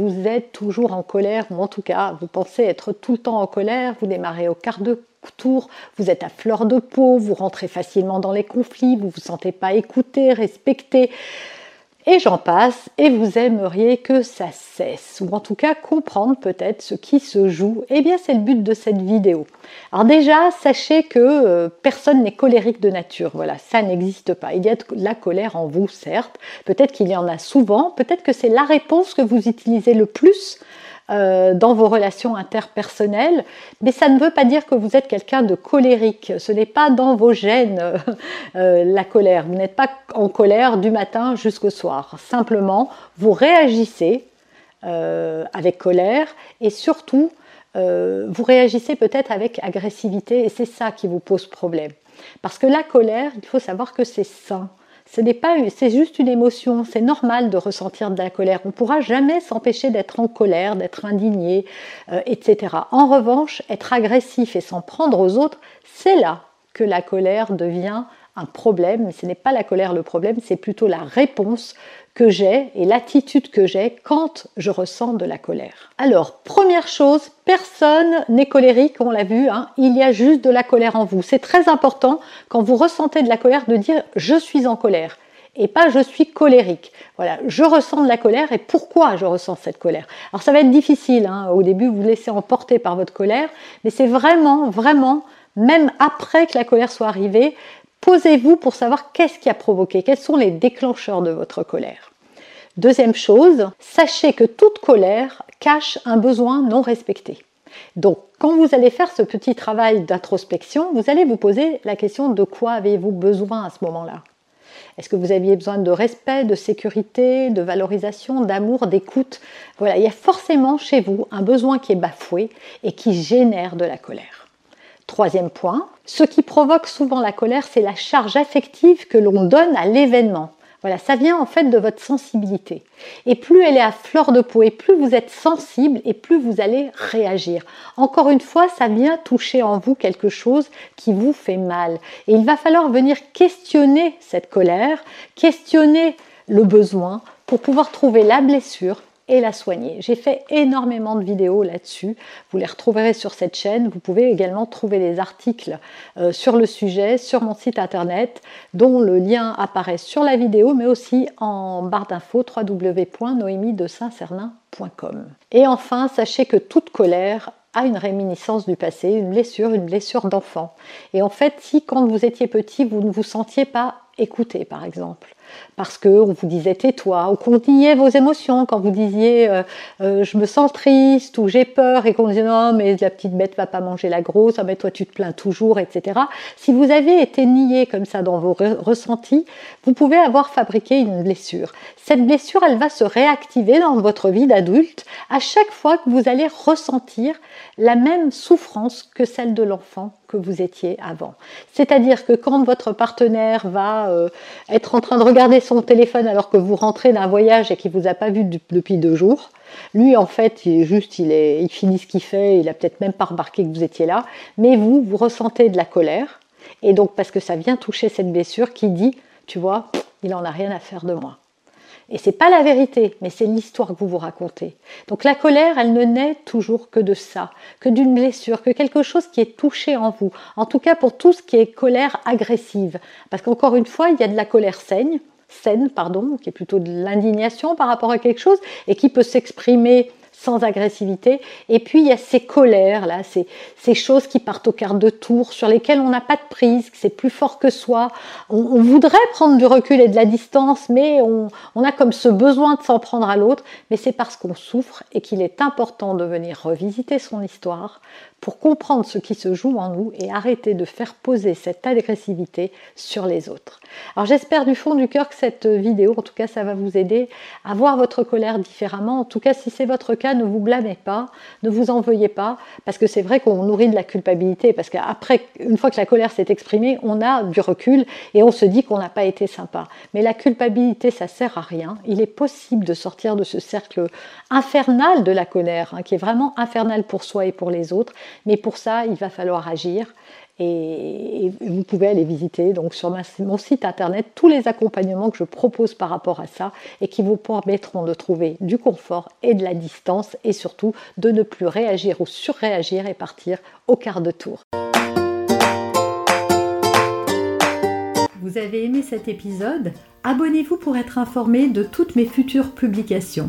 Vous êtes toujours en colère, ou en tout cas, vous pensez être tout le temps en colère, vous démarrez au quart de tour, vous êtes à fleur de peau, vous rentrez facilement dans les conflits, vous vous sentez pas écouté, respecté et j'en passe, et vous aimeriez que ça cesse, ou en tout cas comprendre peut-être ce qui se joue, eh bien c'est le but de cette vidéo. Alors déjà, sachez que euh, personne n'est colérique de nature, voilà, ça n'existe pas. Il y a de la colère en vous, certes, peut-être qu'il y en a souvent, peut-être que c'est la réponse que vous utilisez le plus euh, dans vos relations interpersonnelles, mais ça ne veut pas dire que vous êtes quelqu'un de colérique. Ce n'est pas dans vos gènes euh, la colère. Vous n'êtes pas en colère du matin jusqu'au soir. Simplement, vous réagissez euh, avec colère et surtout, vous réagissez peut-être avec agressivité et c'est ça qui vous pose problème. Parce que la colère, il faut savoir que c'est sain. Ce n'est pas, c'est juste une émotion. C'est normal de ressentir de la colère. On ne pourra jamais s'empêcher d'être en colère, d'être indigné, euh, etc. En revanche, être agressif et s'en prendre aux autres, c'est là que la colère devient un problème. Mais ce n'est pas la colère le problème, c'est plutôt la réponse que j'ai et l'attitude que j'ai quand je ressens de la colère. Alors, première chose, personne n'est colérique, on l'a vu, hein, il y a juste de la colère en vous. C'est très important quand vous ressentez de la colère de dire je suis en colère et pas je suis colérique. Voilà, je ressens de la colère et pourquoi je ressens cette colère? Alors ça va être difficile, hein, au début vous vous laissez emporter par votre colère, mais c'est vraiment, vraiment, même après que la colère soit arrivée, Posez-vous pour savoir qu'est-ce qui a provoqué, quels sont les déclencheurs de votre colère. Deuxième chose, sachez que toute colère cache un besoin non respecté. Donc, quand vous allez faire ce petit travail d'introspection, vous allez vous poser la question de quoi avez-vous besoin à ce moment-là? Est-ce que vous aviez besoin de respect, de sécurité, de valorisation, d'amour, d'écoute? Voilà, il y a forcément chez vous un besoin qui est bafoué et qui génère de la colère. Troisième point, ce qui provoque souvent la colère, c'est la charge affective que l'on donne à l'événement. Voilà, ça vient en fait de votre sensibilité. Et plus elle est à fleur de peau, et plus vous êtes sensible, et plus vous allez réagir. Encore une fois, ça vient toucher en vous quelque chose qui vous fait mal. Et il va falloir venir questionner cette colère, questionner le besoin pour pouvoir trouver la blessure et la soigner. J'ai fait énormément de vidéos là-dessus. Vous les retrouverez sur cette chaîne. Vous pouvez également trouver des articles euh, sur le sujet sur mon site internet dont le lien apparaît sur la vidéo mais aussi en barre d'infos www.noémie-de-saint-cernin.com. Et enfin, sachez que toute colère a une réminiscence du passé, une blessure, une blessure d'enfant. Et en fait, si quand vous étiez petit, vous ne vous sentiez pas écouté, par exemple, parce qu'on vous disait tais-toi, ou qu'on niait vos émotions quand vous disiez euh, euh, je me sens triste ou j'ai peur et qu'on disait non mais la petite bête va pas manger la grosse, ah, mais toi tu te plains toujours, etc. Si vous avez été nié comme ça dans vos ressentis, vous pouvez avoir fabriqué une blessure. Cette blessure, elle va se réactiver dans votre vie d'adulte à chaque fois que vous allez ressentir la même souffrance que celle de l'enfant que vous étiez avant. C'est-à-dire que quand votre partenaire va euh, être en train de regarder son téléphone alors que vous rentrez d'un voyage et qu'il vous a pas vu depuis deux jours, lui en fait, il est juste, il, est, il finit ce qu'il fait, il a peut-être même pas remarqué que vous étiez là, mais vous, vous ressentez de la colère, et donc parce que ça vient toucher cette blessure qui dit, tu vois, il en a rien à faire de moi. Et c'est pas la vérité, mais c'est l'histoire que vous vous racontez. Donc la colère, elle ne naît toujours que de ça, que d'une blessure, que quelque chose qui est touché en vous. En tout cas pour tout ce qui est colère agressive. Parce qu'encore une fois, il y a de la colère saine, saine, pardon, qui est plutôt de l'indignation par rapport à quelque chose et qui peut s'exprimer sans agressivité. Et puis il y a ces colères là, ces, choses qui partent au quart de tour, sur lesquelles on n'a pas de prise, que c'est plus fort que soi. On, voudrait prendre du recul et de la distance, mais on, on a comme ce besoin de s'en prendre à l'autre. Mais c'est parce qu'on souffre et qu'il est important de venir revisiter son histoire pour comprendre ce qui se joue en nous et arrêter de faire poser cette agressivité sur les autres. Alors j'espère du fond du cœur que cette vidéo, en tout cas ça va vous aider à voir votre colère différemment. En tout cas si c'est votre cas, ne vous blâmez pas, ne vous en veuillez pas, parce que c'est vrai qu'on nourrit de la culpabilité, parce qu'après, une fois que la colère s'est exprimée, on a du recul et on se dit qu'on n'a pas été sympa. Mais la culpabilité, ça sert à rien. Il est possible de sortir de ce cercle infernal de la colère, hein, qui est vraiment infernal pour soi et pour les autres. Mais pour ça, il va falloir agir. Et vous pouvez aller visiter donc sur mon site internet tous les accompagnements que je propose par rapport à ça et qui vous permettront de trouver du confort et de la distance et surtout de ne plus réagir ou surréagir et partir au quart de tour. Vous avez aimé cet épisode? Abonnez-vous pour être informé de toutes mes futures publications.